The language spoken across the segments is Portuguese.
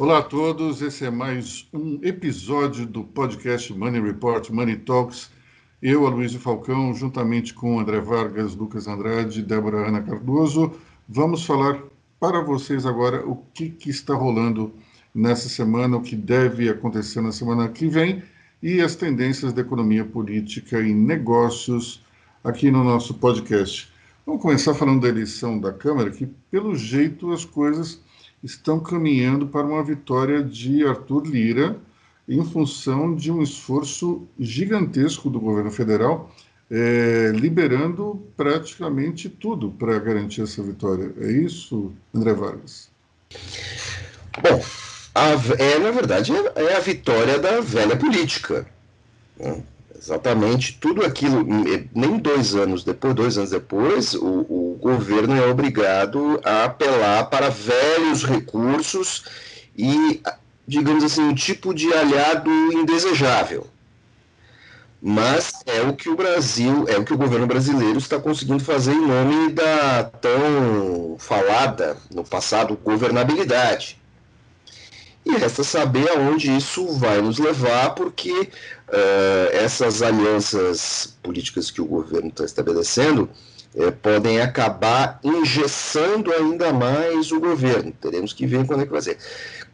Olá a todos, esse é mais um episódio do podcast Money Report, Money Talks. Eu, Aloysio Falcão, juntamente com André Vargas, Lucas Andrade Débora Ana Cardoso, vamos falar para vocês agora o que, que está rolando nessa semana, o que deve acontecer na semana que vem e as tendências da economia política e negócios aqui no nosso podcast. Vamos começar falando da eleição da Câmara, que pelo jeito as coisas estão caminhando para uma vitória de Arthur Lira em função de um esforço gigantesco do governo federal, é, liberando praticamente tudo para garantir essa vitória. É isso, André Vargas? Bom, a, é, na verdade, é a vitória da velha política. Né? Exatamente tudo aquilo, nem dois anos depois, dois anos depois, o, o governo é obrigado a apelar para velhos recursos e, digamos assim, um tipo de aliado indesejável. Mas é o que o Brasil, é o que o governo brasileiro está conseguindo fazer em nome da tão falada no passado governabilidade. E resta saber aonde isso vai nos levar, porque uh, essas alianças políticas que o governo está estabelecendo uh, podem acabar engessando ainda mais o governo. Teremos que ver quando é que vai ser.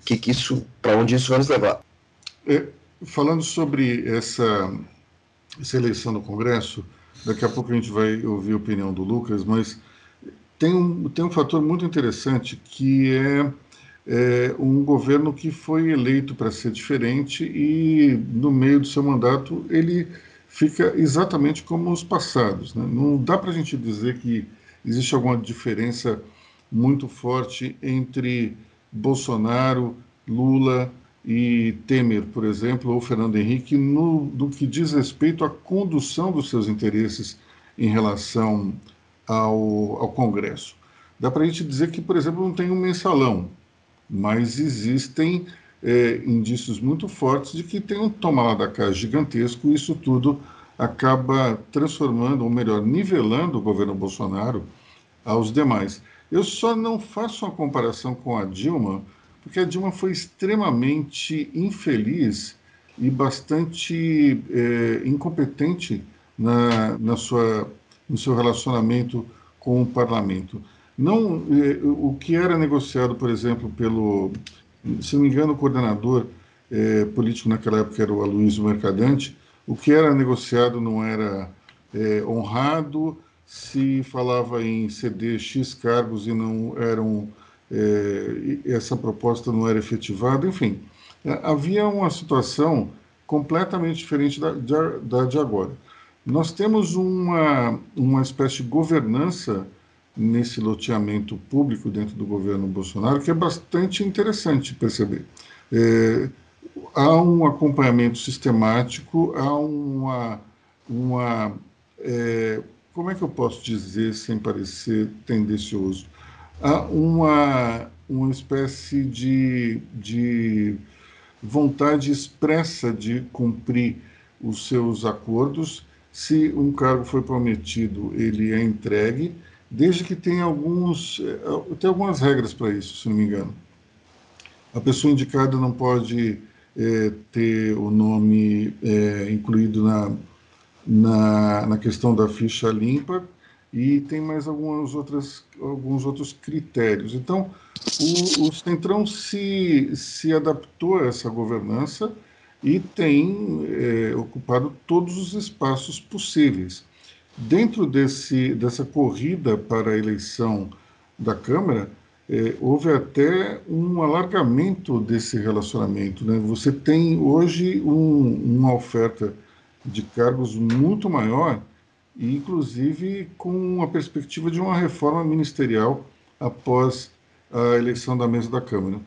Que, que isso, para onde isso vai nos levar? É, falando sobre essa, essa eleição no Congresso, daqui a pouco a gente vai ouvir a opinião do Lucas, mas tem um, tem um fator muito interessante que é é, um governo que foi eleito para ser diferente e, no meio do seu mandato, ele fica exatamente como os passados. Né? Não dá para a gente dizer que existe alguma diferença muito forte entre Bolsonaro, Lula e Temer, por exemplo, ou Fernando Henrique, no, no que diz respeito à condução dos seus interesses em relação ao, ao Congresso. Dá para a gente dizer que, por exemplo, não tem um mensalão mas existem é, indícios muito fortes de que tem um toma lá da cá gigantesco e isso tudo acaba transformando, ou melhor, nivelando o governo Bolsonaro aos demais. Eu só não faço uma comparação com a Dilma, porque a Dilma foi extremamente infeliz e bastante é, incompetente na, na sua, no seu relacionamento com o parlamento. Não, eh, o que era negociado, por exemplo, pelo, se não me engano, o coordenador eh, político naquela época era o Aloysio Mercadante, o que era negociado não era eh, honrado, se falava em ceder X cargos e não eram, essa proposta não era efetivada, enfim, havia uma situação completamente diferente da, da de agora. Nós temos uma, uma espécie de governança nesse loteamento público dentro do governo Bolsonaro, que é bastante interessante perceber. É, há um acompanhamento sistemático, há uma. uma é, como é que eu posso dizer sem parecer tendencioso? Há uma, uma espécie de, de vontade expressa de cumprir os seus acordos. Se um cargo foi prometido, ele é entregue desde que tenha alguns eh, tem algumas regras para isso, se não me engano. A pessoa indicada não pode é, ter o nome é, incluído na, na, na, questão da ficha limpa e tem mais algumas outras, alguns outros critérios. Então, o, o Centrão se, se adaptou a essa governança e tem é, ocupado todos os espaços possíveis. Dentro desse, dessa corrida para a eleição da Câmara, é, houve até um alargamento desse relacionamento. Né? Você tem hoje um, uma oferta de cargos muito maior, e inclusive com a perspectiva de uma reforma ministerial após a eleição da mesa da Câmara.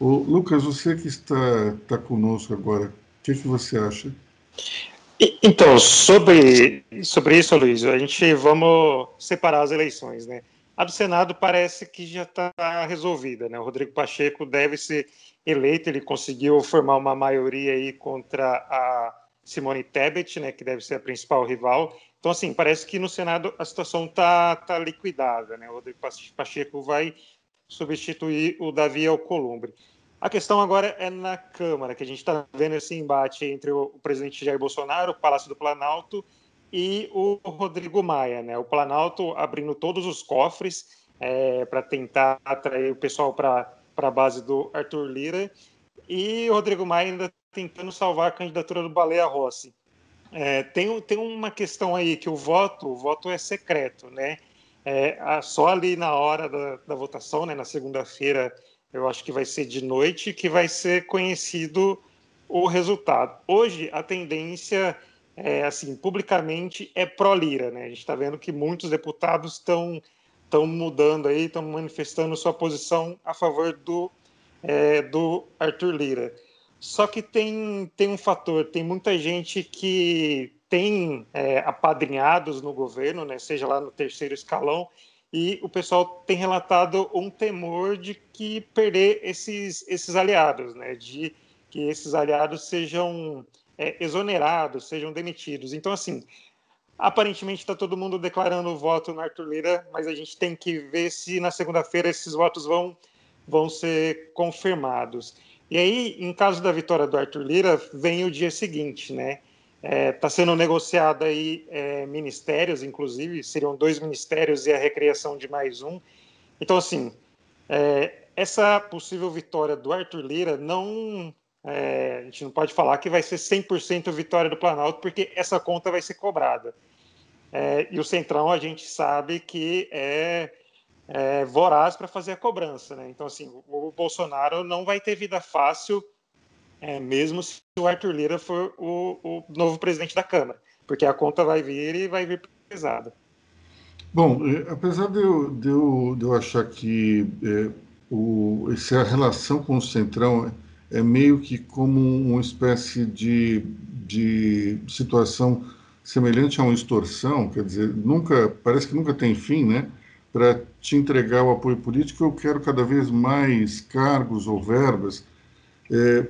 Lucas, você que está, está conosco agora, o que, que você acha? Então, sobre, sobre isso, Luiz, a gente vamos separar as eleições, né? A do Senado parece que já está resolvida, né? O Rodrigo Pacheco deve ser eleito, ele conseguiu formar uma maioria aí contra a Simone Tebet, né? Que deve ser a principal rival. Então, assim, parece que no Senado a situação está tá liquidada, né? O Rodrigo Pacheco vai substituir o Davi Alcolumbre. A questão agora é na Câmara, que a gente está vendo esse embate entre o, presidente Jair Bolsonaro, o Palácio do Planalto, e o Rodrigo Maia. Né? O Planalto abrindo todos os cofres é, para tentar atrair o pessoal para a base do Arthur Lira, e o Rodrigo Maia ainda tentando salvar a candidatura do Baleia Rossi. É, tem, tem uma questão aí que o voto, o voto é secreto, né? É, só ali na hora da, da votação, né, na segunda-feira, eu acho que vai ser de noite, que vai ser conhecido o resultado. Hoje, a tendência, é, assim, publicamente, é pró-Lira, né? A gente está vendo que muitos deputados estão estão mudando aí, estão manifestando sua posição a favor do, é, do Arthur Lira. Só que tem, tem um fator, tem muita gente que tem é, apadrinhados no governo, né, seja lá no terceiro escalão, e o pessoal tem relatado um temor de que perder esses, esses aliados, né, de que esses aliados sejam é, exonerados, sejam demitidos. Então, assim, aparentemente está todo mundo declarando o voto no Arthur Lira, mas a gente tem que ver se na segunda-feira esses votos vão, vão ser confirmados. E aí, em caso da vitória do Arthur Lira, vem o dia seguinte, né? Está é, tá sendo negociado aí é, ministérios, inclusive, seriam dois ministérios e a recriação de mais um. Então, assim, é, essa possível vitória do Arthur Lira não. É, a gente não pode falar que vai ser 100% vitória do Planalto, porque essa conta vai ser cobrada. É, e o Centrão, a gente sabe que é é, voraz para fazer a cobrança. Né? Então, assim, o, o, Bolsonaro não vai ter vida fácil, é, mesmo se o Arthur Lira for o, o, novo presidente da Câmara, porque a conta vai vir e vai vir pesada. Bom, é, apesar de eu, de eu, de eu achar que é, o, essa relação com o Centrão é meio que como uma espécie de, de situação semelhante a uma extorsão, quer dizer, nunca parece que nunca tem fim, né? para te entregar o apoio político, eu quero cada vez mais cargos ou verbas. É,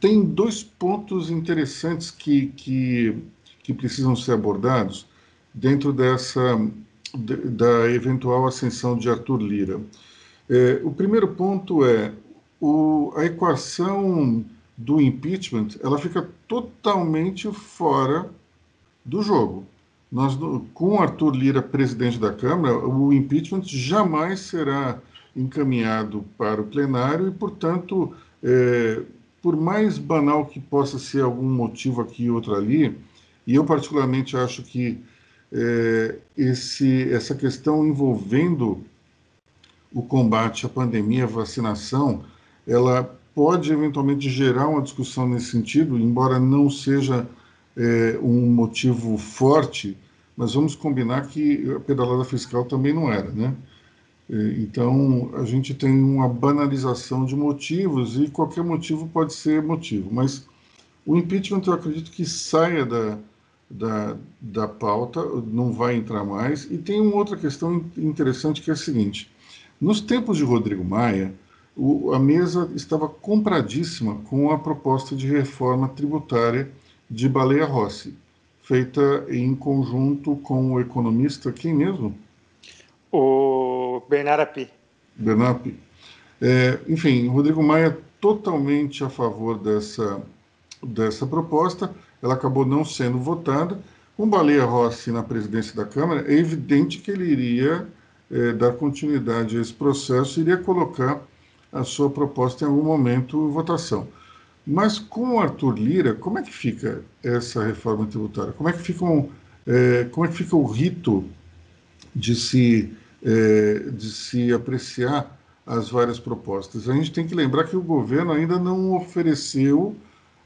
tem dois pontos interessantes que, que, que, precisam ser abordados dentro dessa de, da eventual ascensão de Arthur Lira. É, o primeiro ponto é o, a equação do impeachment, ela fica totalmente fora do jogo. Nós, com Arthur Lira presidente da Câmara, o impeachment jamais será encaminhado para o plenário e, portanto, é, por mais banal que possa ser algum motivo aqui e outro ali, e eu particularmente acho que é, esse, essa questão envolvendo o combate à pandemia, a vacinação, ela pode eventualmente gerar uma discussão nesse sentido, embora não seja é, um motivo forte, mas vamos combinar que a pedalada fiscal também não era, né? É, então, a gente tem uma banalização de motivos e qualquer motivo pode ser motivo, mas o impeachment eu acredito que saia da, da, da pauta, não vai entrar mais. E tem uma outra questão interessante que é a seguinte: nos tempos de Rodrigo Maia, o, a mesa estava compradíssima com a proposta de reforma tributária de Baleia Rossi, feita em conjunto com o economista, quem mesmo? O Bernard Api. Bernard Api. É, enfim, Rodrigo Maia totalmente a favor dessa, dessa proposta, ela acabou não sendo votada. Com Baleia Rossi na presidência da Câmara, é evidente que ele iria é, dar continuidade a esse processo, iria colocar a sua proposta em algum momento em votação. Mas com o Arthur Lira, como é que fica essa reforma tributária? Como é que fica, um, é, como é que fica o rito de se, é, de se apreciar as várias propostas? A gente tem que lembrar que o governo ainda não ofereceu,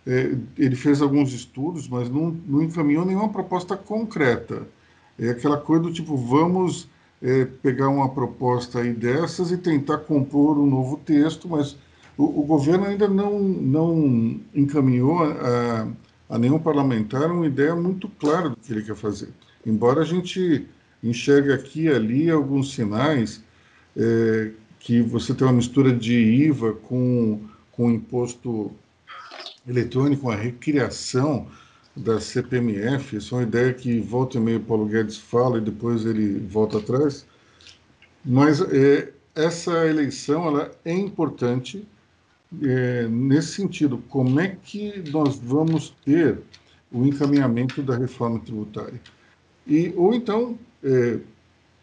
é, ele fez alguns estudos, mas não, não encaminhou nenhuma proposta concreta. É aquela coisa do tipo, vamos é, pegar uma proposta aí dessas e tentar compor um novo texto, mas o, o governo ainda não, não encaminhou a, a nenhum parlamentar uma ideia muito clara do que ele quer fazer. Embora a gente enxergue aqui e ali alguns sinais é, que você tem uma mistura de IVA com, com imposto eletrônico, uma recriação da CPMF, isso é uma ideia que volta e meio Paulo Guedes fala e depois ele volta atrás. Mas é, essa eleição ela é importante é, nesse sentido, como é que nós vamos ter o encaminhamento da reforma tributária? E, ou então, é,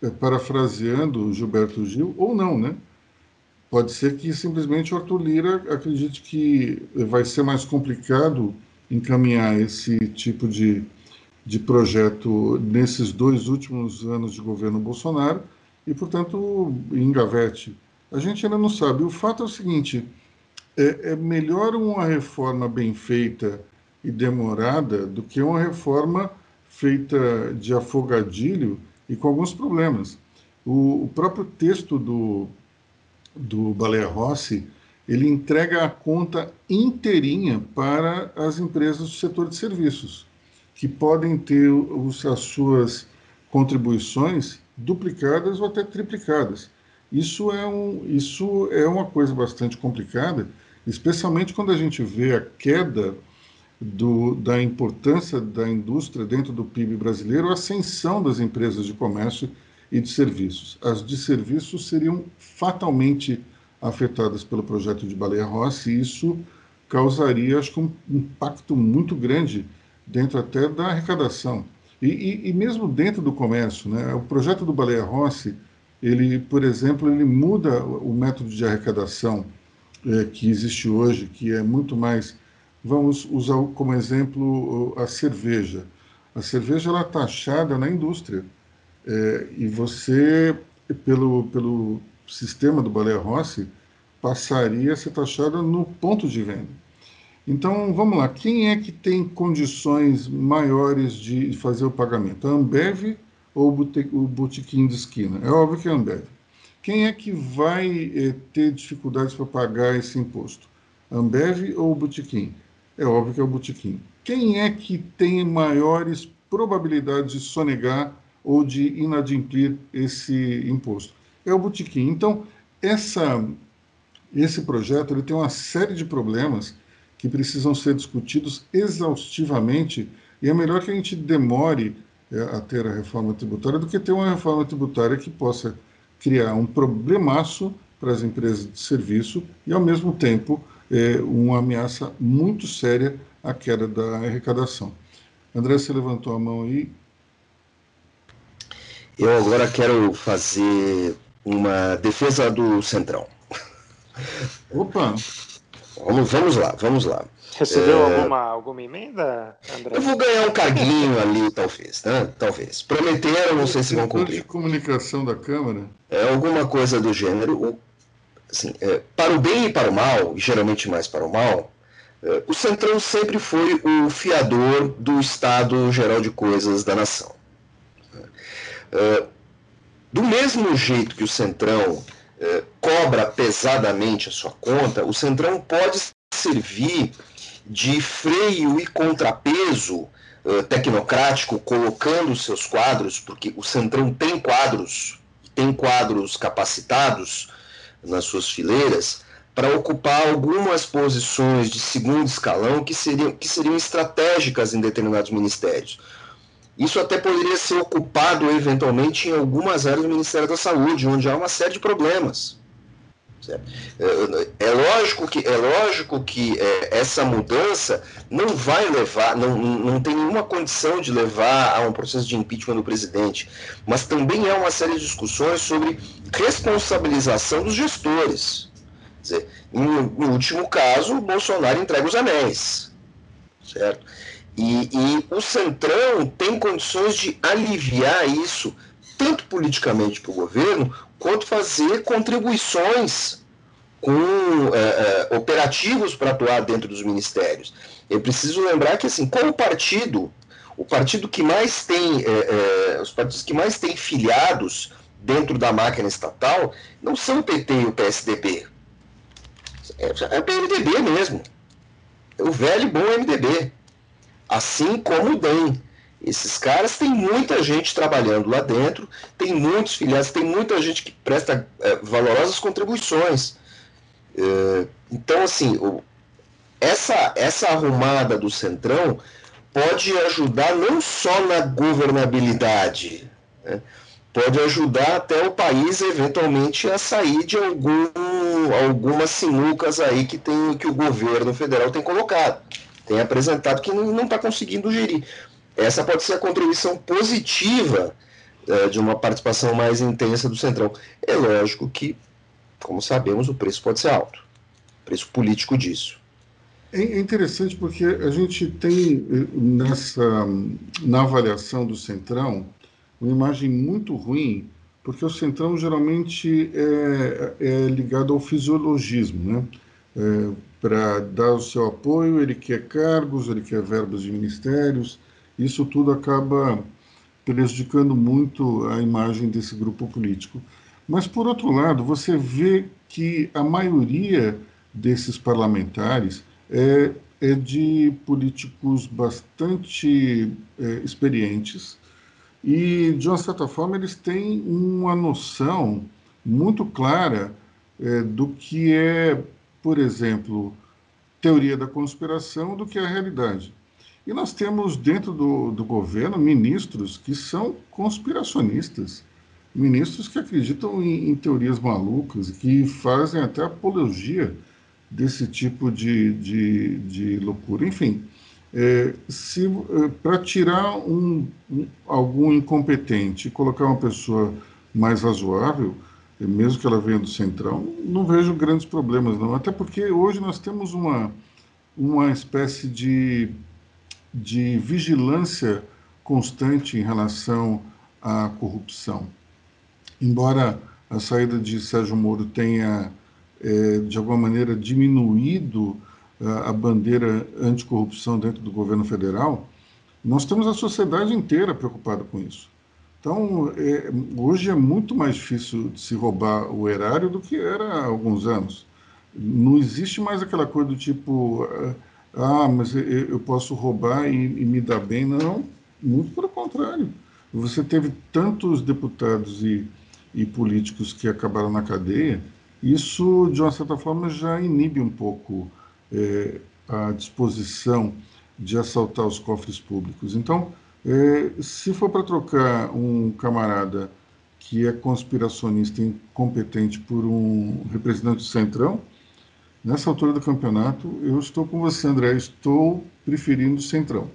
é, parafraseando Gilberto Gil, ou não, né? Pode ser que simplesmente o Arthur Lira acredite que vai ser mais complicado encaminhar esse tipo de, de projeto nesses dois últimos anos de governo Bolsonaro e, portanto, engavete. A gente ainda não sabe. O fato é o seguinte: é, é melhor uma reforma bem feita e demorada do que uma reforma feita de afogadilho e com alguns problemas. O, o próprio texto do, do Baleia Rossi, ele entrega a conta inteirinha para as empresas do setor de serviços, que podem ter os, as suas contribuições duplicadas ou até triplicadas. Isso é, um, isso é uma coisa bastante complicada, especialmente quando a gente vê a queda do, da importância da indústria dentro do PIB brasileiro, a ascensão das empresas de comércio e de serviços. As de serviços seriam fatalmente afetadas pelo projeto de Baleia Rossi, e isso causaria, acho que, um impacto muito grande dentro até da arrecadação. E, e, e, mesmo dentro do comércio, né, o projeto do Baleia Rossi, ele, por exemplo, ele muda o método de arrecadação é, que existe hoje, que é muito mais, vamos usar como exemplo a cerveja. A cerveja ela é taxada na indústria é, e você, pelo, pelo sistema do Baleia Rossi, passaria a ser taxada no ponto de venda. Então, vamos lá, quem é que tem condições maiores de fazer o pagamento? A Ambev ou o botequim de esquina? É óbvio que é a Ambev. Quem é que vai eh, ter dificuldades para pagar esse imposto? A Ambev ou o botequim? É óbvio que é o botequim. Quem é que tem maiores probabilidades de sonegar ou de inadimplir esse imposto? É o botequim. Então, essa, esse projeto ele tem uma série de problemas que precisam ser discutidos exaustivamente, e é melhor que a gente demore é, a ter a reforma tributária do que ter uma reforma tributária que possa criar um problemaço para as empresas de serviço e, ao mesmo tempo, é, uma ameaça muito séria à queda da arrecadação. André, você levantou a mão aí. Eu agora quero fazer uma defesa do Centrão. Opa! Vamos, vamos lá, vamos lá. Recebeu é... alguma, alguma emenda, André? Eu vou ganhar um carguinho ali, talvez, né? Talvez. Prometeram, não sei se vão cumprir. de comunicação da Câmara? É alguma coisa do gênero. Assim, é, para o bem e para o mal, geralmente mais para o mal, é, o Centrão sempre foi o fiador do Estado Geral de Coisas da nação. É, do mesmo jeito que o Centrão eh, cobra pesadamente a sua conta, o Centrão pode servir de freio e contrapeso uh, tecnocrático, colocando seus quadros, porque o Centrão tem quadros, tem quadros capacitados nas suas fileiras, para ocupar algumas posições de segundo escalão que seriam, que seriam estratégicas em determinados ministérios. Isso até poderia ser ocupado eventualmente em algumas áreas do Ministério da Saúde, onde há uma série de problemas. É, é, lógico que, é lógico que é, essa mudança não vai levar, não, não tem nenhuma condição de levar a um processo de impeachment do presidente, mas também há uma série de discussões sobre responsabilização dos gestores. Dizer, no, no último caso, o Bolsonaro entrega os anéis. Certo? E, e o Centrão tem condições de aliviar isso, tanto politicamente para o governo, quanto fazer contribuições com é, é, operativos para atuar dentro dos ministérios. Eu preciso lembrar que, assim, como partido, o partido que mais tem, é, é os partidos que mais têm filiados dentro da máquina estatal não são o PT e o PSDB. É, é o PMDB mesmo. O velho e bom MDB assim como o DEM. Esses caras têm muita gente trabalhando lá dentro, tem muitos filiados, tem muita gente que presta é, valorosas contribuições. É, então, assim, o, essa, essa arrumada do Centrão pode ajudar não só na governabilidade, né, pode ajudar até o país eventualmente a sair de algum algumas sinucas aí que, tem, que o governo federal tem colocado, tem apresentado que não está conseguindo gerir. Essa pode ser a contribuição positiva é, de uma participação mais intensa do Centrão. É lógico que, como sabemos, o preço pode ser alto, o preço político disso. É, é interessante porque a gente tem eh, nessa na avaliação do Centrão uma imagem muito ruim, porque o Centrão geralmente é, é ligado ao fisiologismo, né? É, Para dar o seu apoio, ele quer cargos, ele quer verbas de ministérios, isso tudo acaba prejudicando muito a imagem desse grupo político. Mas, por outro lado, você vê que a maioria desses parlamentares é, é de políticos bastante é, experientes e, de uma certa forma, eles têm uma noção muito clara é, do que é, por exemplo, teoria da conspiração, do que é a realidade. E nós temos dentro do, do governo ministros que são conspiracionistas, ministros que acreditam em, em teorias malucas que fazem até apologia desse tipo de, de, de loucura. Enfim, é, se é, para tirar um, um, algum incompetente e colocar uma pessoa mais razoável, é, mesmo que ela venha do centrão, não vejo grandes problemas não. Até porque hoje nós temos uma uma espécie de de vigilância constante em relação à corrupção. Embora a saída de Sérgio Moro tenha é, de alguma maneira, diminuído a, ah, a bandeira anticorrupção dentro do governo federal, nós temos a sociedade inteira preocupada com isso. Então, é, hoje é muito mais difícil de se roubar o erário do que era há alguns anos. Não existe mais aquela coisa do tipo, ah, mas eu, posso roubar e, e, me dar bem. Não, muito pelo contrário. Você teve tantos deputados e, e políticos que acabaram na cadeia isso, de uma certa forma, já inibe um pouco é, a disposição de assaltar os cofres públicos. Então, é, se for para trocar um camarada que é conspiracionista incompetente por um representante do Centrão, nessa altura do campeonato, eu estou com você, André, estou preferindo o Centrão.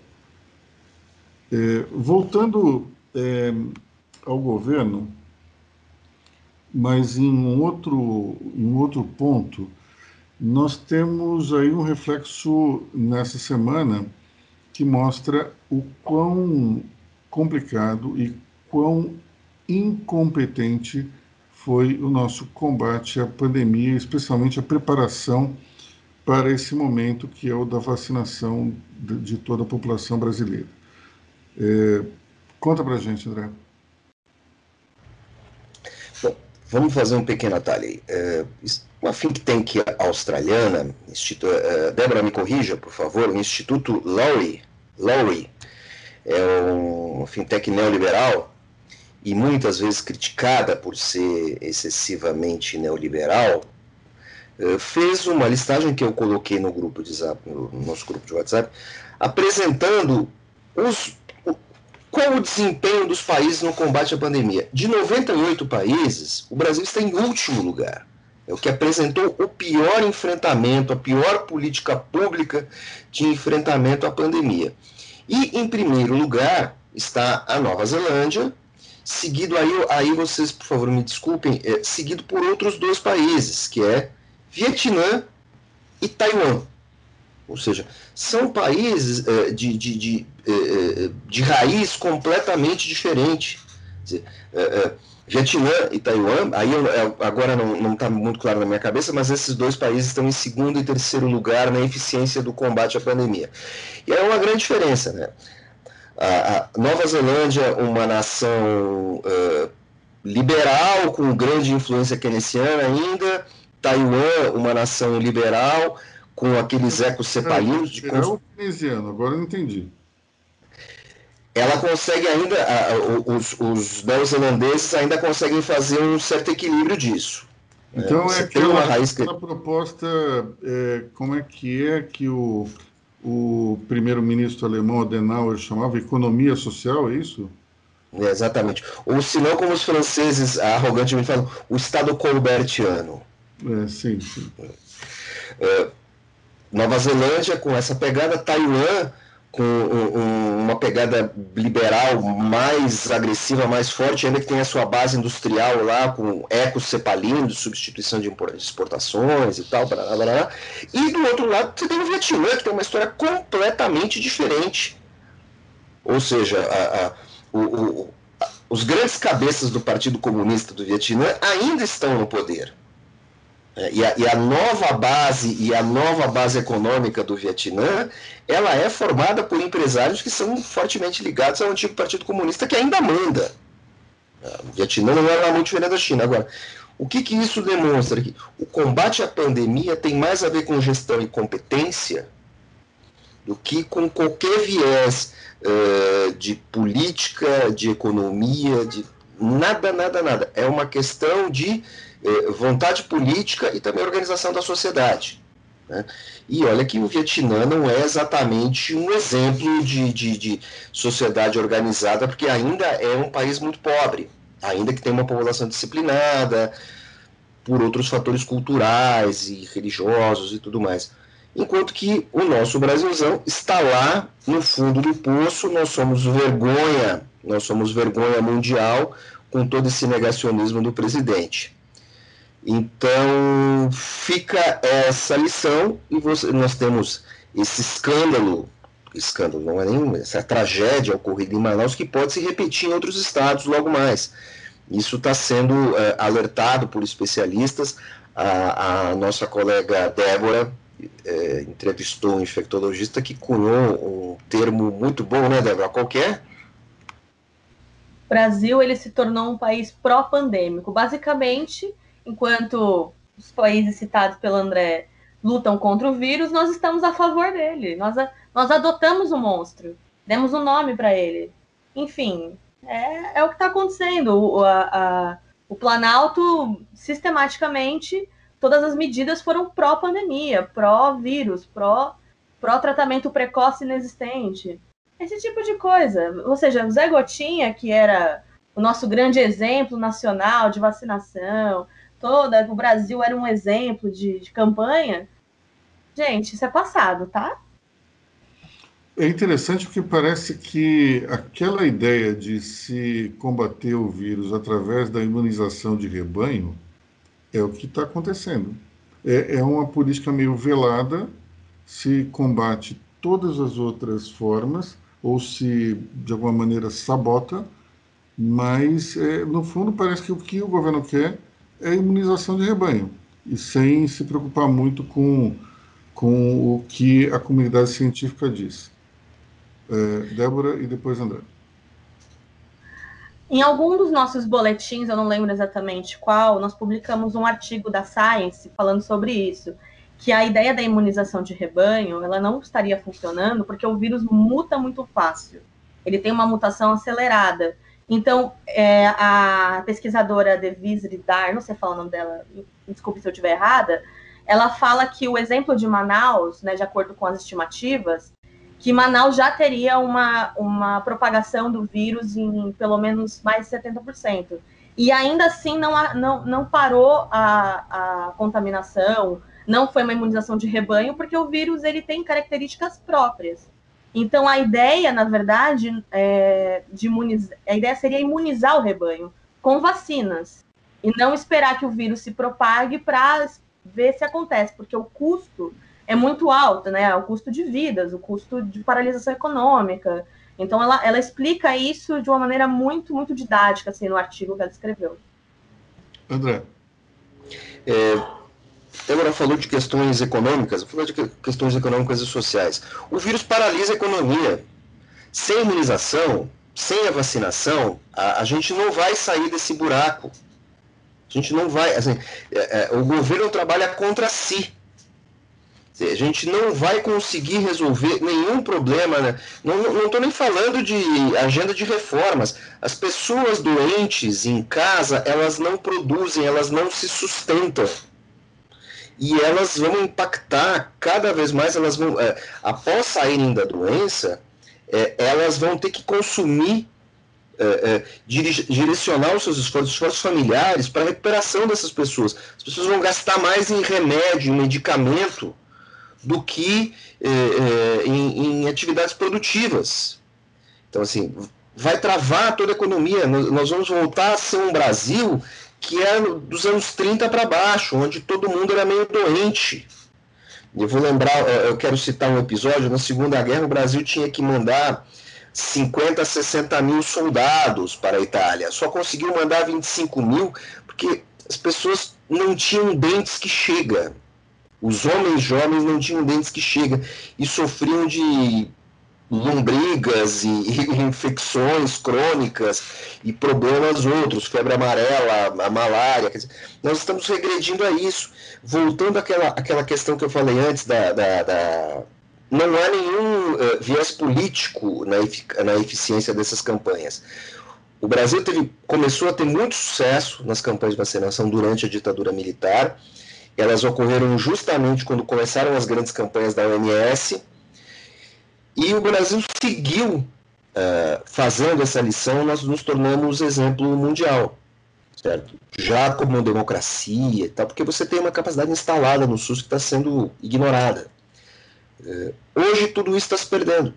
É, voltando é, ao governo, mas em um outro, em outro ponto, nós temos aí um reflexo nessa semana que mostra o quão complicado e quão incompetente foi o nosso combate à pandemia, especialmente a preparação para esse momento que é o da vacinação de, de toda a população brasileira. É, conta para gente, André. Vamos fazer um pequeno atalho. É, uma think tank australiana, Instituto, é, Débora me corrija, por favor, o Instituto Lowry, Lowry é um fintech neoliberal e muitas vezes criticada por ser excessivamente neoliberal, é, fez uma listagem que eu coloquei no grupo de no nosso grupo de WhatsApp, apresentando os qual o desempenho dos países no combate à pandemia? De 98 países, o Brasil está em último lugar. É o que apresentou o pior enfrentamento, a pior política pública de enfrentamento à pandemia. E, em primeiro lugar, está a Nova Zelândia, seguido aí, aí vocês, por favor, me desculpem, é, seguido por outros dois países, que é Vietnã e Taiwan. Ou seja, são países é, de, de, de, é, de raiz completamente diferente. Dizer, é, Vietnã e Taiwan, aí eu, agora não está muito claro na minha cabeça, mas esses dois países estão em segundo e terceiro lugar na eficiência do combate à pandemia. E é uma grande diferença, né? A, Nova Zelândia, uma nação uh, liberal, com grande influência keynesiana ainda, Taiwan, uma nação liberal, com aqueles ecos cepalinos. De cons... keynesiano, agora eu entendi. Ela consegue ainda, os, os neozelandeses ainda conseguem fazer um certo equilíbrio disso. Então é, é aquela, uma raiz que... proposta, é, como é que é que o, o primeiro-ministro alemão Adenauer chamava economia social, é isso? É, exatamente. Ou se não, como os franceses arrogantemente falam, o Estado colbertiano. É, sim, sim. É, Nova Zelândia com essa pegada, Taiwan com um, uma pegada liberal mais agressiva, mais forte, ainda que tem a sua base industrial lá, com ecos cepalinos, substituição de exportações e tal, blá, blá, blá. e do outro lado você tem o Vietnã, que tem uma história completamente diferente. Ou seja, a, a, o, o, os grandes cabeças do Partido Comunista do Vietnã ainda estão no poder. É, e a, e a, nova base e a nova base econômica do Vietnã, ela é formada por empresários que são fortemente ligados ao antigo Partido Comunista que ainda manda. É, o Vietnã não é lá muito diferente da China. Agora, o que, que isso demonstra? Que o combate à pandemia tem mais a ver com gestão e competência do que com qualquer viés uh, de política, de economia, de nada, nada, nada. É uma questão de é, vontade política e também organização da sociedade. Né? E olha que o Vietnã não é exatamente um exemplo de, de, de, sociedade organizada, porque ainda é um país muito pobre, ainda que tem uma população disciplinada, por outros fatores culturais e religiosos e tudo mais. Enquanto que o nosso Brasilzão está lá no fundo do poço, nós somos vergonha, nós somos vergonha mundial com todo esse negacionismo do presidente. Então, fica essa lição e você, nós temos esse escândalo, escândalo não é nem essa tragédia ocorrida em Manaus que pode se repetir em outros estados logo mais. Isso está sendo é, alertado por especialistas. A, a nossa colega Débora é, entrevistou um infectologista que cunhou um termo muito bom, né, Débora? Qualquer? O Brasil ele se tornou um país pró-pandêmico. Basicamente, enquanto os países citados pelo André lutam contra o vírus, nós estamos a favor dele. Nós, nós adotamos o monstro, demos um nome para ele. Enfim, é, é o que está acontecendo. O, a, a, o Planalto, sistematicamente, todas as medidas foram pró-pandemia, pró-vírus, pró-tratamento precoce inexistente. Esse tipo de coisa. Ou seja, o Zé Gotinha, que era o nosso grande exemplo nacional de vacinação, toda, o Brasil era um exemplo de, de campanha. Gente, isso é passado, tá? É interessante porque parece que aquela ideia de se combater o vírus através da imunização de rebanho é o que está acontecendo. É, é, uma política meio velada, se combate todas as outras formas, ou se de alguma maneira sabota, mas é, no fundo parece que o que o governo quer é imunização de rebanho, e sem se preocupar muito com, com o que a comunidade científica diz. É, Débora e depois André. Em algum dos nossos boletins, eu não lembro exatamente qual, nós publicamos um artigo da Science falando sobre isso, que a ideia da imunização de rebanho, ela não estaria funcionando porque o vírus muta muito fácil. Ele tem uma mutação acelerada. Então, é, a pesquisadora Devise Dar, não sei falar o nome dela, desculpe se eu estiver errada, ela fala que o exemplo de Manaus, né, de acordo com as estimativas, que Manaus já teria uma, uma propagação do vírus em pelo menos mais de 70%. E ainda assim não, não, não parou a, a contaminação, não foi uma imunização de rebanho, porque o vírus ele tem características próprias. Então, a ideia, na verdade, é de imunizar, a ideia seria imunizar o rebanho com vacinas e não esperar que o vírus se propague para ver se acontece, porque o custo é muito alto, né? O custo de vidas, o custo de paralisação econômica. Então, ela, ela explica isso de uma maneira muito, muito didática, assim, no artigo que ela escreveu. André. É, Débora falou de questões econômicas, falou de questões econômicas e sociais. O vírus paralisa a economia. Sem imunização, sem a vacinação, a, a gente não vai sair desse buraco. A gente não vai. Assim, é, é, o governo trabalha contra si. A gente não vai conseguir resolver nenhum problema. Né? Não estou nem falando de agenda de reformas. As pessoas doentes em casa, elas não produzem, elas não se sustentam e elas vão impactar cada vez mais, elas vão, é, após saírem da doença, é, elas vão ter que consumir é, é, direcionar os seus esforços, esforços familiares para a recuperação dessas pessoas. As pessoas vão gastar mais em remédio, em medicamento, do que é, é, em, em, atividades produtivas. Então, assim, vai travar toda a economia. Nós, nós vamos voltar a ser um Brasil que é dos anos 30 para baixo, onde todo mundo era meio doente. Eu vou lembrar, eu quero citar um episódio, na Segunda Guerra o Brasil tinha que mandar 50, 60 mil soldados para a Itália. Só conseguiu mandar 25 mil porque as pessoas não tinham dentes que chega. Os homens jovens não tinham dentes que chega e sofriam de lombrigas e, e, infecções crônicas e problemas outros, febre amarela, a malária. Dizer, nós estamos regredindo a isso. Voltando àquela, àquela questão que eu falei antes da, da, da não há nenhum uh, viés político na, na eficiência dessas campanhas. O Brasil teve, começou a ter muito sucesso nas campanhas de vacinação durante a ditadura militar. Elas ocorreram justamente quando começaram as grandes campanhas da OMS. E o Brasil seguiu uh, fazendo essa lição, nós nos tornamos exemplo mundial. Certo? Já como democracia e tal, porque você tem uma capacidade instalada no SUS que está sendo ignorada. É, hoje tudo isso está se perdendo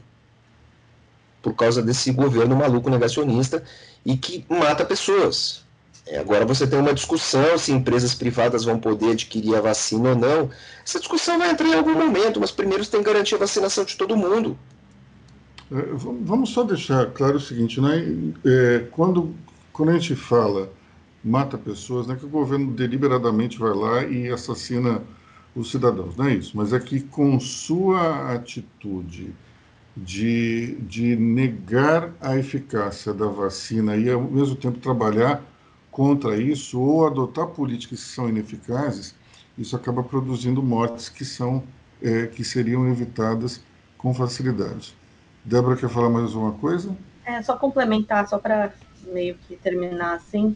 por causa desse governo maluco negacionista e que mata pessoas. É, agora você tem uma discussão se empresas privadas vão poder adquirir a vacina ou não. Essa discussão vai entrar em algum momento, mas primeiro tem que garantir a vacinação de todo mundo. É, vamos só deixar claro o seguinte, né? É, quando, quando a gente fala mata pessoas, não é que o governo deliberadamente vai lá e assassina os cidadãos, não é isso, mas é que com sua atitude de, de negar a eficácia da vacina e ao mesmo tempo trabalhar contra isso ou adotar políticas que são ineficazes, isso acaba produzindo mortes que são é, que seriam evitadas com facilidade. Débora quer falar mais uma coisa? É só complementar, só para meio que terminar assim.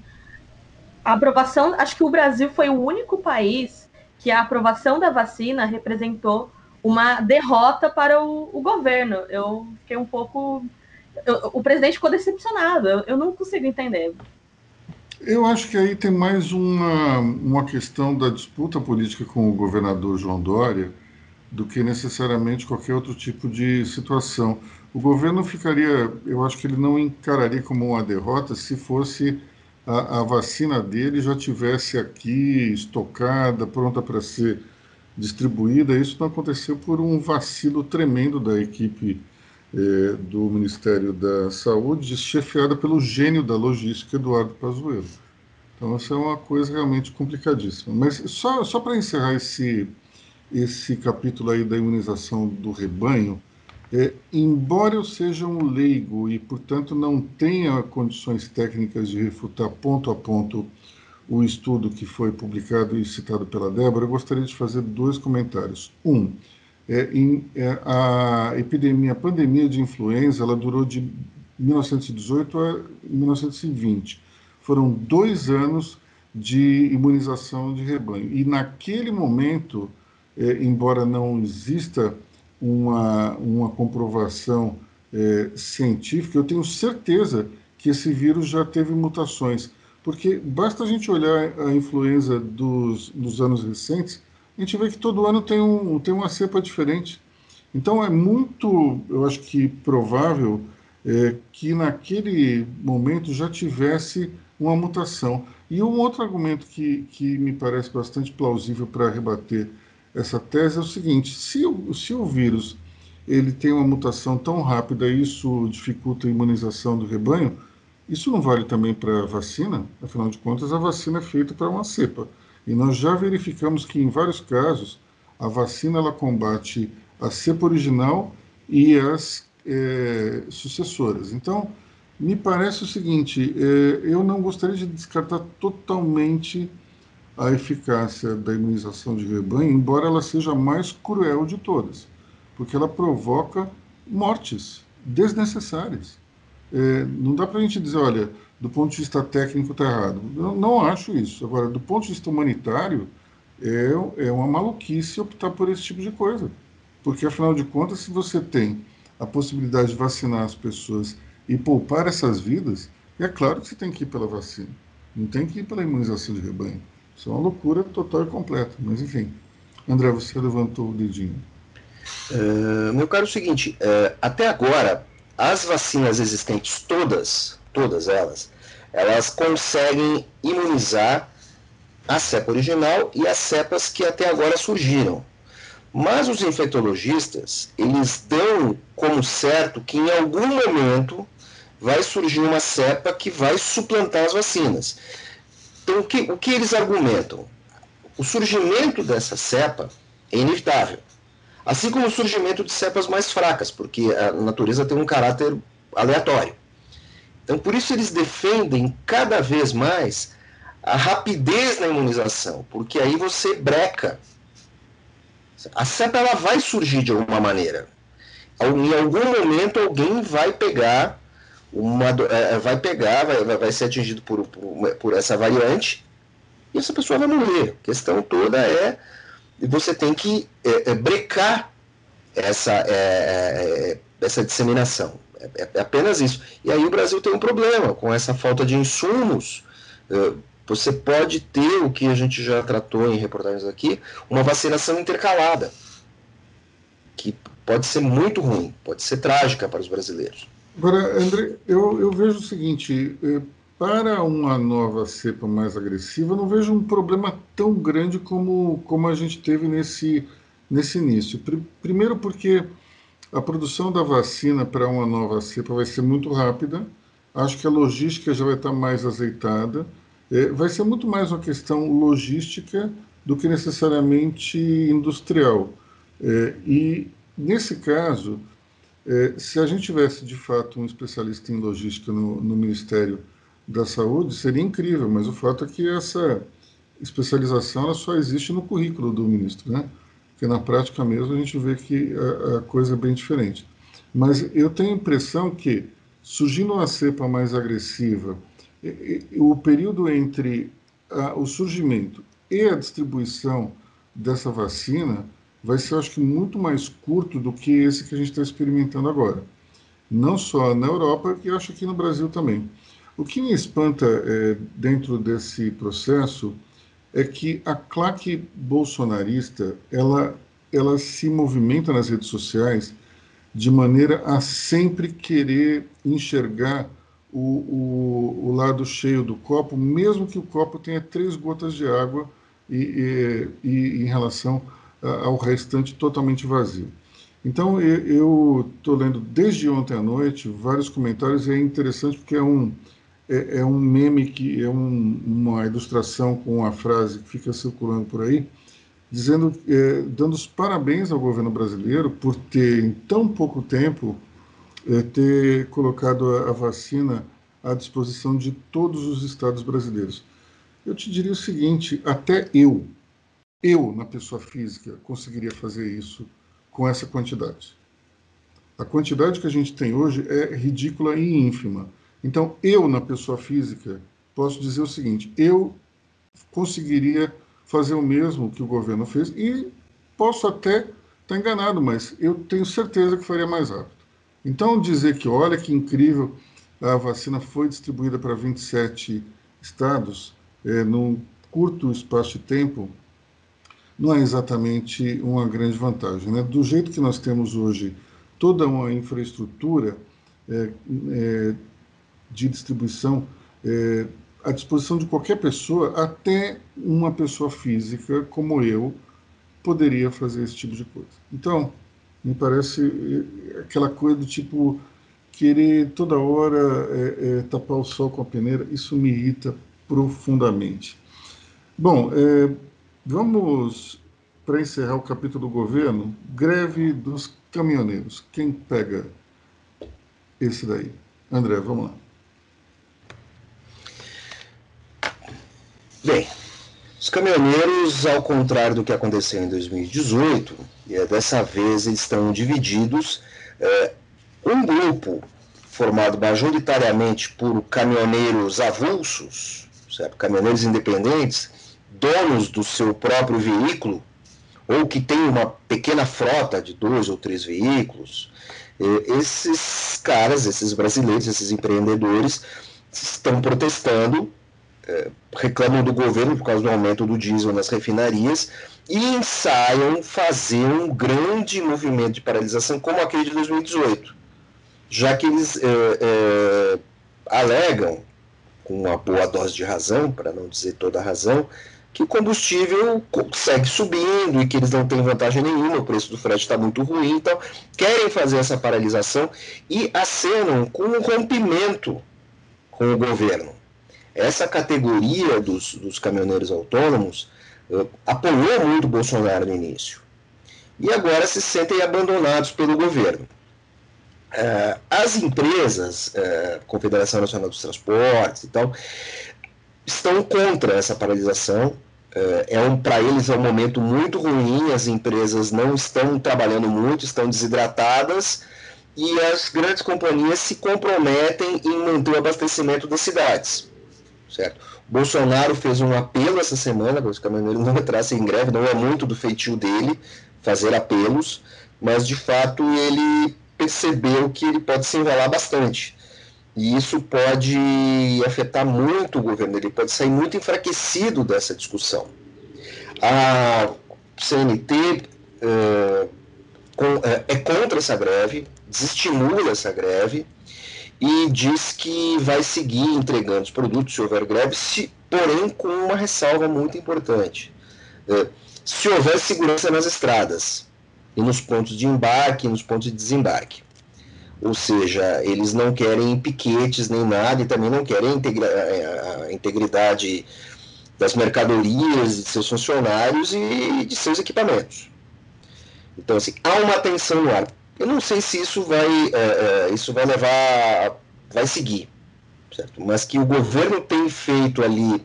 A aprovação, acho que o Brasil foi o único país que a aprovação da vacina representou uma derrota para o, o governo. Eu fiquei um pouco. Eu, o presidente ficou decepcionado, eu, eu, não consigo entender. Eu acho que aí tem mais uma, uma questão da disputa política com o governador João Dória do que necessariamente qualquer outro tipo de situação. O governo ficaria, eu acho que ele não encararia como uma derrota se fosse a, a vacina dele já tivesse aqui estocada, pronta para ser distribuída. Isso não aconteceu por um vacilo tremendo da equipe eh, do Ministério da Saúde, chefiada pelo gênio da logística, Eduardo Pazuello. Então, essa é uma coisa realmente complicadíssima. Mas só, só para encerrar esse, esse capítulo aí da imunização do rebanho, é, embora eu seja um leigo e, portanto, não tenha condições técnicas de refutar ponto a ponto o estudo que foi publicado e citado pela Débora, eu gostaria de fazer dois comentários. Um, é, em, é, a epidemia, a pandemia de influenza, ela durou de 1918 a 1920. Foram dois anos de imunização de rebanho. E naquele momento, é, embora não exista uma, uma comprovação é, científica, eu tenho certeza que esse vírus já teve mutações, porque basta a gente olhar a influenza dos, dos anos recentes, a gente vê que todo ano tem, um, tem uma cepa diferente. Então é muito, eu acho que provável é, que naquele momento já tivesse uma mutação. E um outro argumento que, que me parece bastante plausível para rebater essa tese é o seguinte: se o, se o vírus ele tem uma mutação tão rápida e isso dificulta a imunização do rebanho, isso não vale também para a vacina? Afinal de contas, a vacina é feita para uma cepa. E nós já verificamos que, em vários casos, a vacina ela combate a cepa original e as é, sucessoras. Então, me parece o seguinte: é, eu não gostaria de descartar totalmente a eficácia da imunização de rebanho, embora ela seja a mais cruel de todas, porque ela provoca mortes desnecessárias. É, não dá para a gente dizer, olha, do ponto de vista técnico está errado. Eu não acho isso. Agora, do ponto de vista humanitário, é, é uma maluquice optar por esse tipo de coisa. Porque, afinal de contas, se você tem a possibilidade de vacinar as pessoas e poupar essas vidas, é claro que você tem que ir pela vacina, não tem que ir pela imunização de rebanho. Isso é uma loucura total e completa, mas enfim. André, você levantou o dedinho. Uh, meu caro, é o seguinte: uh, até agora, as vacinas existentes, todas, todas elas, elas conseguem imunizar a cepa original e as cepas que até agora surgiram. Mas os infectologistas, eles dão como certo que em algum momento vai surgir uma cepa que vai suplantar as vacinas. Então, o que, o que eles argumentam? O surgimento dessa cepa é inevitável. Assim como o surgimento de cepas mais fracas, porque a natureza tem um caráter aleatório. Então, por isso eles defendem cada vez mais a rapidez na imunização, porque aí você breca. A cepa ela vai surgir de alguma maneira. Em algum momento alguém vai pegar uma é, vai pegar, vai, vai ser atingido por, por, por essa variante e essa pessoa vai morrer. A questão toda é você tem que é, é, brecar essa, é, é essa disseminação. É, é, apenas isso. E aí o Brasil tem um problema com essa falta de insumos. É, você pode ter o que a gente já tratou em reportagens aqui, uma vacinação intercalada, que pode ser muito ruim, pode ser trágica para os brasileiros. Agora, André, eu, eu vejo o seguinte: para uma nova cepa mais agressiva, não vejo um problema tão grande como, como a gente teve nesse, nesse início. Primeiro, porque a produção da vacina para uma nova cepa vai ser muito rápida, acho que a logística já vai estar mais azeitada, é, vai ser muito mais uma questão logística do que necessariamente industrial. É, e, nesse caso, é, se a gente tivesse de fato um especialista em logística no, no, Ministério da Saúde, seria incrível, mas o fato é que essa especialização ela só existe no currículo do ministro, né? Porque na prática mesmo a gente vê que a, a coisa é bem diferente. Mas eu tenho a impressão que, surgindo uma cepa mais agressiva, o período entre a, o surgimento e a distribuição dessa vacina vai ser, acho que, muito mais curto do que esse que a gente está experimentando agora. Não só na Europa, e acho que no Brasil também. O que me espanta é, dentro desse processo é que a claque bolsonarista ela, ela se movimenta nas redes sociais de maneira a sempre querer enxergar o, o, o lado cheio do copo, mesmo que o copo tenha três gotas de água e, e, e em relação ao restante totalmente vazio. Então, eu estou lendo desde ontem à noite vários comentários, e é interessante porque é um, é, é um meme, que é um, uma ilustração com a frase que fica circulando por aí, dizendo, é, dando os parabéns ao governo brasileiro por ter, em tão pouco tempo, é, ter colocado a, a vacina à disposição de todos os estados brasileiros. Eu te diria o seguinte: até eu, eu, na pessoa física, conseguiria fazer isso com essa quantidade. A quantidade que a gente tem hoje é ridícula e ínfima. Então, eu, na pessoa física, posso dizer o seguinte: eu conseguiria fazer o mesmo que o governo fez e posso até estar enganado, mas eu tenho certeza que faria mais rápido. Então, dizer que, olha que incrível, a vacina foi distribuída para 27 estados é, num curto espaço de tempo, não é exatamente uma grande vantagem. Né? Do jeito que nós temos hoje toda uma infraestrutura é, é, de distribuição é, à disposição de qualquer pessoa, até uma pessoa física como eu poderia fazer esse tipo de coisa. Então, me parece é, aquela coisa do tipo querer toda hora é, é, tapar o sol com a peneira, isso me irrita profundamente. Bom, é, Vamos, para encerrar o capítulo do governo, greve dos caminhoneiros. Quem pega esse daí? André, vamos lá. Bem, os caminhoneiros, ao contrário do que aconteceu em 2018, e dessa vez eles estão divididos. É, um grupo formado majoritariamente por caminhoneiros avulsos, certo? caminhoneiros independentes, donos do seu próprio veículo, ou que tem uma pequena frota de dois ou três veículos, esses caras, esses brasileiros, esses empreendedores, estão protestando, é, reclamam do governo por causa do aumento do diesel nas refinarias e ensaiam fazer um grande movimento de paralisação como aquele de 2018, já que eles é, é, alegam, com uma boa dose de razão, para não dizer toda a razão, que o combustível segue subindo e que eles não têm vantagem nenhuma, o preço do frete está muito ruim, então querem fazer essa paralisação e acenam com um rompimento com o governo. Essa categoria dos, dos caminhoneiros autônomos uh, apoiou muito Bolsonaro no início e agora se sentem abandonados pelo governo. Uh, as empresas, uh, Confederação Nacional dos Transportes e tal, estão contra essa paralisação. É um, para eles é um momento muito ruim, as empresas não estão trabalhando muito, estão desidratadas e as grandes companhias se comprometem em manter o abastecimento das cidades. Certo? Bolsonaro fez um apelo essa semana para os caminhoneiros não entrassem em greve, não é muito do feitio dele fazer apelos, mas de fato ele percebeu que ele pode se enrolar bastante. E isso pode afetar muito o governo, ele pode sair muito enfraquecido dessa discussão. A CNT com, uh, é contra essa greve, desestimula essa greve e diz que vai seguir entregando os produtos se houver greve, se, porém com uma ressalva muito importante. Uh, se houver segurança nas estradas e nos pontos de embarque e nos pontos de desembarque ou seja, eles não querem piquetes nem nada e também não querem a integridade das mercadorias de seus funcionários e de seus equipamentos. Então, assim, há uma tensão no ar. Eu não sei se isso vai, é, isso vai levar, vai seguir, certo? Mas que o governo tem feito ali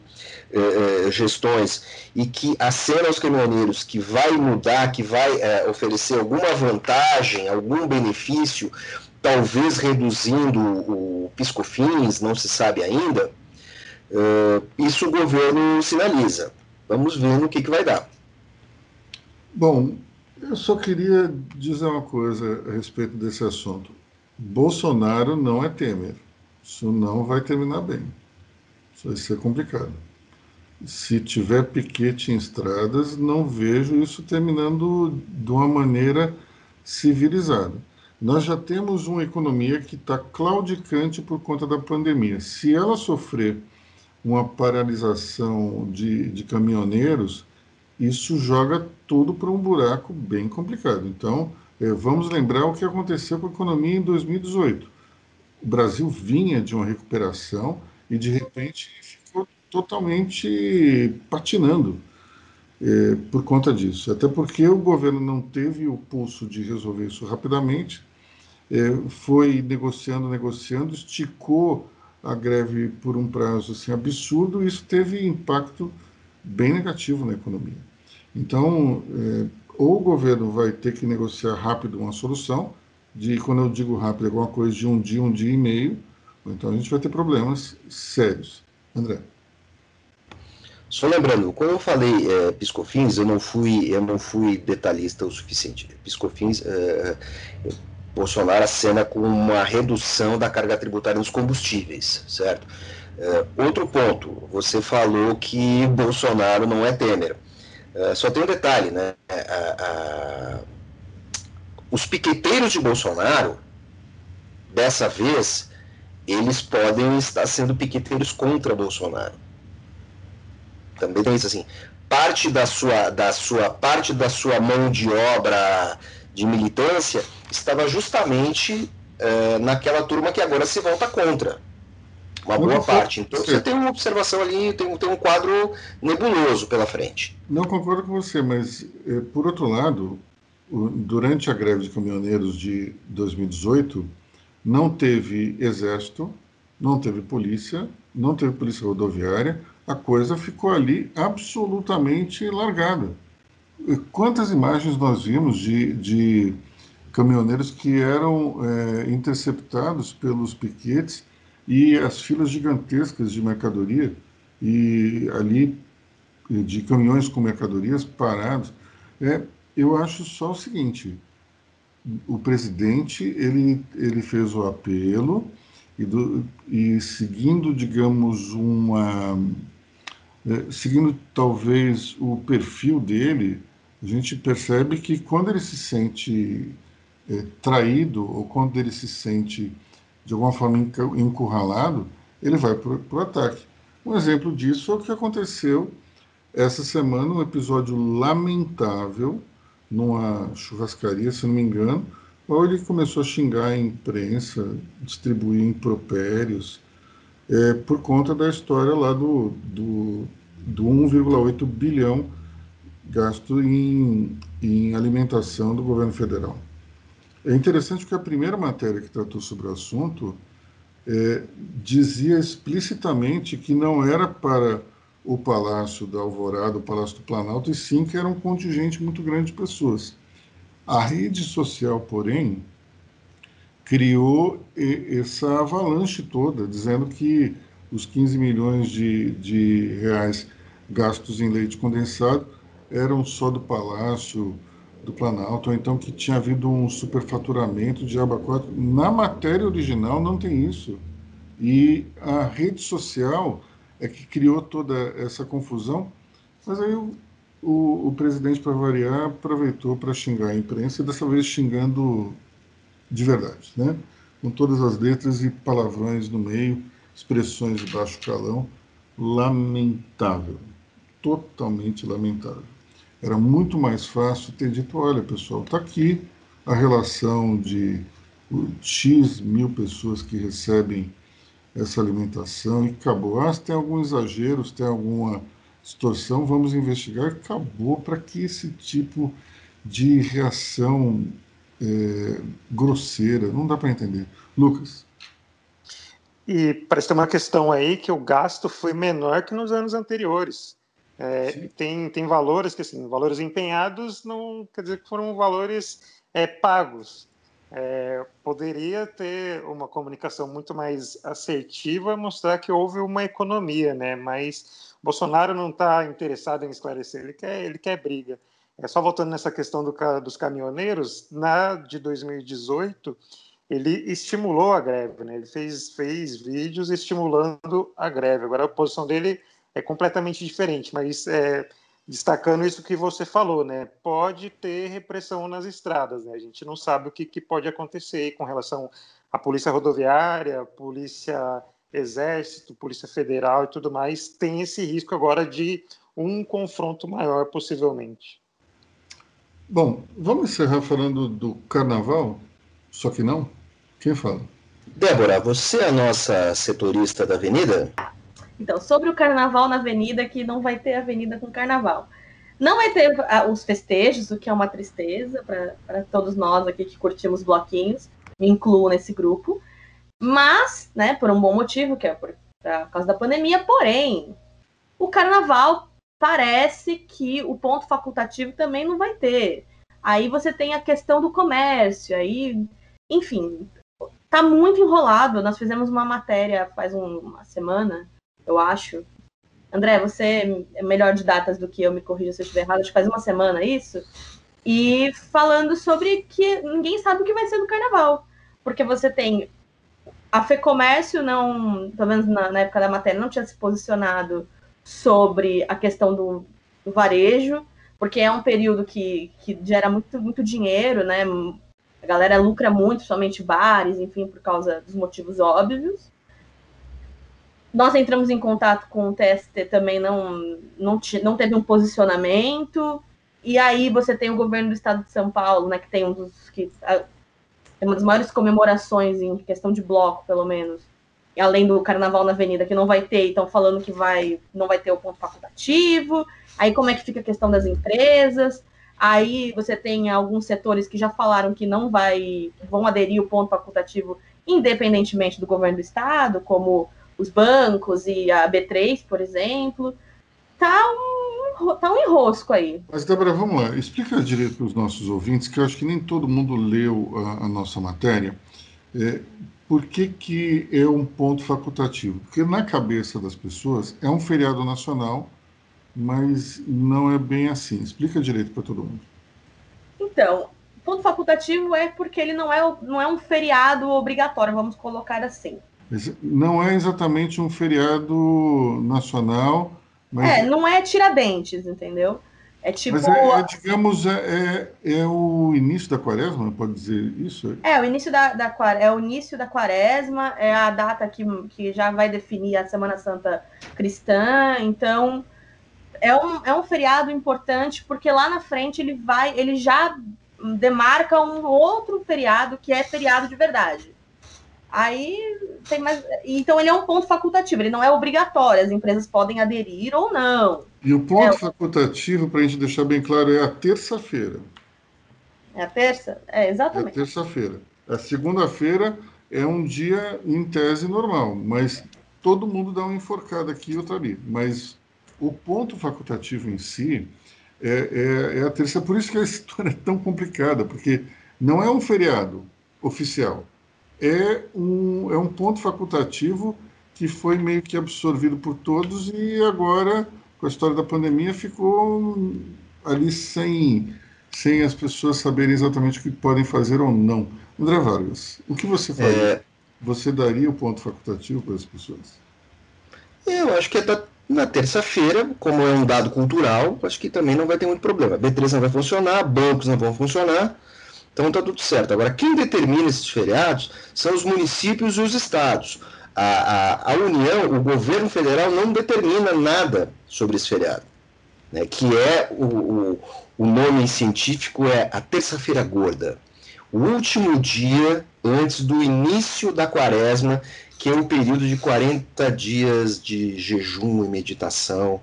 é, gestões e que acena aos caminhoneiros que vai mudar, que vai é, oferecer alguma vantagem, algum benefício, talvez reduzindo o piscofins, não se sabe ainda, isso o governo sinaliza. Vamos ver no que, que vai dar. Bom, eu só queria dizer uma coisa a respeito desse assunto. Bolsonaro não é Temer. Isso não vai terminar bem. Isso vai ser complicado. Se tiver piquete em estradas, não vejo isso terminando de uma maneira civilizada. Nós já temos uma economia que está claudicante por conta da pandemia. Se ela sofrer uma paralisação de, de caminhoneiros, isso joga tudo para um buraco bem complicado. Então, é, vamos lembrar o que aconteceu com a economia em 2018. O Brasil vinha de uma recuperação e, de repente, ficou totalmente patinando é, por conta disso. Até porque o governo não teve o pulso de resolver isso rapidamente é, foi negociando, negociando, esticou a greve por um prazo assim, absurdo, e isso teve impacto bem negativo na economia. Então, é, ou o governo vai ter que negociar rápido uma solução, de quando eu digo rápido, é alguma coisa de um dia, um dia e meio, ou então a gente vai ter problemas sérios. André. Só lembrando, quando eu falei é, piscofins, eu não fui eu não fui detalhista o suficiente. Piscofins, é, Bolsonaro acena com uma redução da carga tributária nos combustíveis, certo? Uh, outro ponto, você falou que Bolsonaro não é Temer. Uh, só tem um detalhe, né? Uh, os piqueteiros de Bolsonaro, dessa vez, eles podem estar sendo piqueteiros contra Bolsonaro. Também tem isso assim. Parte da sua, da sua, parte da sua mão de obra de militância estava justamente naquela turma que agora se volta contra. Uma não boa parte. Então você tem uma observação ali, tem, tem um quadro nebuloso pela frente. Não concordo com você, mas eh, por outro lado, durante a greve de caminhoneiros de 2018, não teve exército, não teve polícia, não teve polícia rodoviária, a coisa ficou ali absolutamente largada. Quantas imagens nós vimos de, de caminhoneiros que eram é, interceptados pelos piquetes e as filas gigantescas de mercadoria e ali de caminhões com mercadorias parados. É, eu acho só o seguinte: o presidente ele, ele fez o apelo e, do, e seguindo, digamos, uma. É, seguindo talvez o perfil dele, a gente percebe que quando ele se sente é, traído ou quando ele se sente de alguma forma encurralado, ele vai para o ataque. Um exemplo disso é o que aconteceu essa semana, um episódio lamentável numa churrascaria, se não me engano, onde ele começou a xingar a imprensa, distribuir impropérios, é, por conta da história lá do, do, do 1,8 bilhão gasto em, em alimentação do governo federal. É interessante que a primeira matéria que tratou sobre o assunto é, dizia explicitamente que não era para o Palácio da Alvorada, o Palácio do Planalto, e sim que era um contingente muito grande de pessoas. A rede social, porém, criou essa avalanche toda, dizendo que os 15 milhões de, de reais gastos em leite condensado eram só do Palácio do Planalto, ou então que tinha havido um superfaturamento de abacuado. Na matéria original não tem isso. E a rede social é que criou toda essa confusão, mas aí o, o, o presidente, para variar, aproveitou para xingar a imprensa, e dessa vez xingando de verdade, né? com todas as letras e palavrões no meio, expressões de baixo calão, lamentável, totalmente lamentável. Era muito mais fácil ter dito: olha, pessoal, está aqui a relação de X mil pessoas que recebem essa alimentação e acabou. Ah, tem algum exagero, se tem alguma distorção, vamos investigar. Acabou para que esse tipo de reação é, grosseira, não dá para entender. Lucas. E parece ter uma questão aí que o gasto foi menor que nos anos anteriores. É, tem, tem valores que, assim, valores empenhados não quer dizer que foram valores é, pagos. É, poderia ter uma comunicação muito mais assertiva, mostrar que houve uma economia, né? Mas Bolsonaro não está interessado em esclarecer, ele quer, ele quer briga. É só voltando nessa questão do, dos caminhoneiros, na de 2018 ele estimulou a greve, né? Ele fez, fez vídeos estimulando a greve. Agora a posição dele é completamente diferente, mas é, destacando isso que você falou, né? Pode ter repressão nas estradas, né? A gente não sabe o que, que pode acontecer com relação à polícia rodoviária, polícia exército, polícia federal e tudo mais. Tem esse risco agora de um confronto maior, possivelmente. Bom, vamos encerrar falando do carnaval, só que não. Quem fala? Débora, você é a nossa setorista da Avenida? Então, sobre o carnaval na avenida, que não vai ter avenida com carnaval. Não vai ter uh, os festejos, o que é uma tristeza para todos nós aqui que curtimos bloquinhos, me incluo nesse grupo, mas, né, por um bom motivo, que é por, por causa da pandemia, porém, o carnaval parece que o ponto facultativo também não vai ter. Aí você tem a questão do comércio, aí, enfim, tá muito enrolado. Nós fizemos uma matéria faz um, uma semana eu acho. André, você é melhor de datas do que eu, me corrija se eu estiver errado, acho que faz uma semana isso. E falando sobre que ninguém sabe o que vai ser no carnaval. Porque você tem. A FEComércio não, pelo menos na, na época da matéria, não tinha se posicionado sobre a questão do, do varejo, porque é um período que, que gera muito, muito dinheiro, né? A galera lucra muito, somente bares, enfim, por causa dos motivos óbvios. Nós entramos em contato com o TST também, não, não, não teve um posicionamento. E aí você tem o governo do estado de São Paulo, né, que tem um dos que a, uma das maiores comemorações em questão de bloco, pelo menos, além do Carnaval na Avenida, que não vai ter, então falando que vai, não vai ter o ponto facultativo. Aí como é que fica a questão das empresas? Aí você tem alguns setores que já falaram que não vai, vão aderir o ponto facultativo independentemente do governo do estado, como os bancos e a B3, por exemplo. Tá um, tá um enrosco aí. Mas, Débora, vamos lá. Explica direito para os nossos ouvintes, que eu acho que nem todo mundo leu a, a nossa matéria. É, por que, que é um ponto facultativo? Porque na cabeça das pessoas é um feriado nacional, mas não é bem assim. Explica direito para todo mundo. Então, ponto facultativo é porque ele não é, não é um feriado obrigatório, vamos colocar assim. Não é exatamente um feriado nacional. Mas... É, não é Tiradentes, entendeu? É tipo. Mas é, é digamos, é, é, é, o início da quaresma, pode dizer isso? É, o início da, da, é o início da quaresma, é a data que, que já vai definir a Semana Santa cristã, então é um, é um feriado importante, porque lá na frente ele vai, ele já demarca um outro feriado que é feriado de verdade. Aí tem mais. Então ele é um ponto facultativo, ele não é obrigatório, as empresas podem aderir ou não. E o ponto é, facultativo, para a gente deixar bem claro, é a terça-feira. É a terça? É, exatamente. É a terça-feira. A segunda-feira é um dia em tese normal, mas todo mundo dá uma enforcada aqui e outra ali. Mas o ponto facultativo em si é, é, é a terça. Por isso que a história é tão complicada, porque não é um feriado oficial é um, é um ponto facultativo que foi meio que absorvido por todos e agora, com a história da pandemia, ficou ali sem, sem as pessoas saberem exatamente o que podem fazer ou não. André Vargas, o que você faria? É... Você daria o ponto facultativo para as pessoas? Eu acho que é na terça-feira, como é um dado cultural, acho que também não vai ter muito problema. B3 não vai funcionar, bancos não vão funcionar, então está tudo certo. Agora, quem determina esses feriados são os municípios e os estados. A, a, a União, o governo federal não determina nada sobre esse feriado. Né, que é o, o, o nome científico é a terça-feira gorda. O último dia antes do início da quaresma, que é um período de 40 dias de jejum e meditação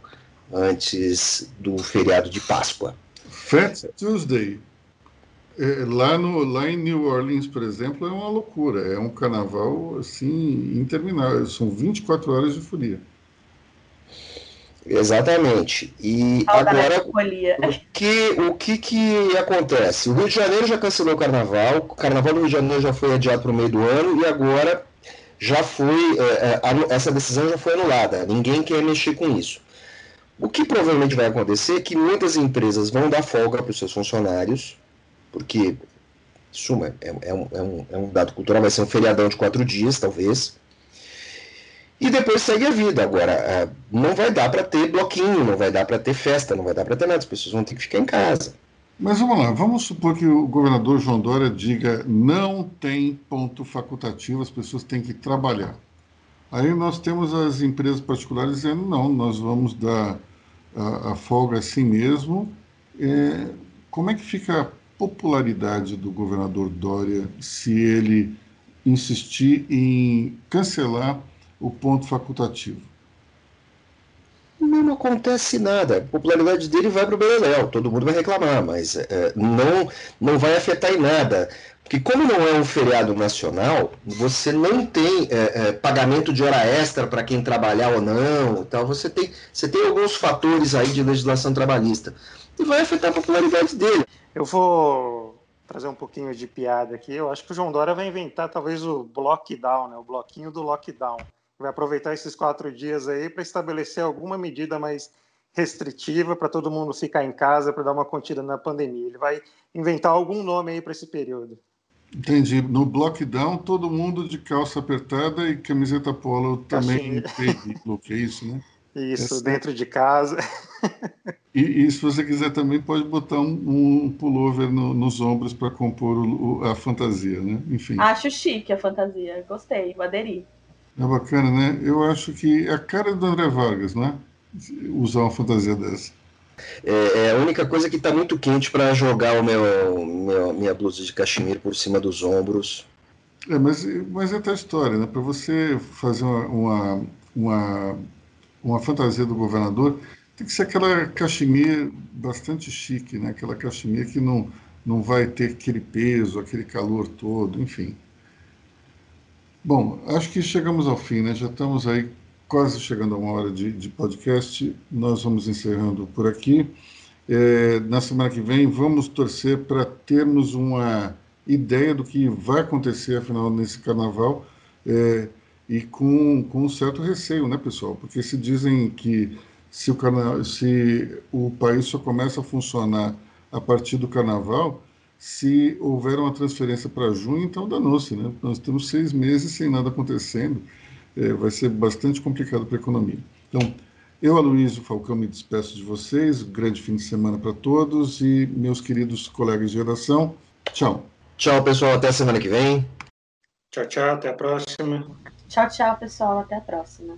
antes do feriado de Páscoa. Fat Tuesday. É, lá, no, lá em New Orleans, por exemplo, é uma loucura. É um carnaval assim interminável. São 24 horas de folia. Exatamente. E agora, o que, o que que acontece? O Rio de Janeiro já cancelou o carnaval, o carnaval do Rio de Janeiro já foi adiado para o meio do ano e agora já foi, é, é essa decisão já foi anulada. Ninguém quer mexer com isso. O que provavelmente vai acontecer é que muitas empresas vão dar folga para os seus funcionários, porque, suma, é, é, um, é, um, é um dado cultural, vai ser um feriadão de quatro dias, talvez. E depois segue a vida. Agora, é, não vai dar para ter bloquinho, não vai dar para ter festa, não vai dar para ter nada. As pessoas vão ter que ficar em casa. Mas vamos lá, vamos supor que o governador João Dória diga não tem ponto facultativo, as pessoas têm que trabalhar. Aí nós temos as empresas particulares dizendo não, nós vamos dar a, a folga assim mesmo. É, como é que fica popularidade do governador Dória se ele insistir em cancelar o ponto facultativo? Não, acontece nada. A popularidade dele vai para o Beleléu, todo mundo vai reclamar, mas é, não, não vai afetar em nada. Porque como não é um feriado nacional, você não tem é, é, pagamento de hora extra para quem trabalhar ou não. Então você tem, você tem alguns fatores aí de legislação trabalhista. E vai afetar a popularidade dele. Eu vou trazer um pouquinho de piada aqui. Eu acho que o João Dória vai inventar talvez o lockdown, né? o bloquinho do lockdown. Vai aproveitar esses quatro dias aí para estabelecer alguma medida mais restritiva para todo mundo ficar em casa para dar uma contida na pandemia. Ele vai inventar algum nome aí para esse período. Entendi. No lockdown, todo mundo de calça apertada e camiseta polo também look, é isso, né? Isso, dentro de casa. E, e, se você quiser também pode botar um, um pullover no, nos ombros para compor o, o, a fantasia, né? Enfim. Acho chique a fantasia, gostei, vou aderir. É bacana, né? Eu acho que é a cara do André Vargas, né? Usar uma fantasia dessa. É, é a única coisa que está muito quente para jogar o meu, meu, minha blusa de cachemir por cima dos ombros. É, mas, mas é a história, né? Para você fazer uma, uma, uma, uma fantasia do governador, tem que ser aquela cachemir bastante chique, né? Aquela cachemir que não, não vai ter aquele peso, aquele calor todo, enfim. Bom, acho que chegamos ao fim, né? Já estamos aí quase chegando a uma hora de, de podcast. Nós vamos encerrando por aqui. É, na semana que vem, vamos torcer para termos uma ideia do que vai acontecer, afinal, nesse carnaval. É, e com, com um certo receio, né, pessoal? Porque se dizem que se o, carna... se o país só começa a funcionar a partir do carnaval, Se houver uma transferência para junho, então danou-se, né? Nós temos seis meses sem nada acontecendo, é, vai ser bastante complicado para a economia. Então, eu, Aloysio Falcão, me despeço de vocês, grande fim de semana para todos e meus queridos colegas de redação, tchau. Tchau, pessoal, até a semana que vem. Tchau, tchau, até a próxima. Tchau, tchau, pessoal, até a próxima.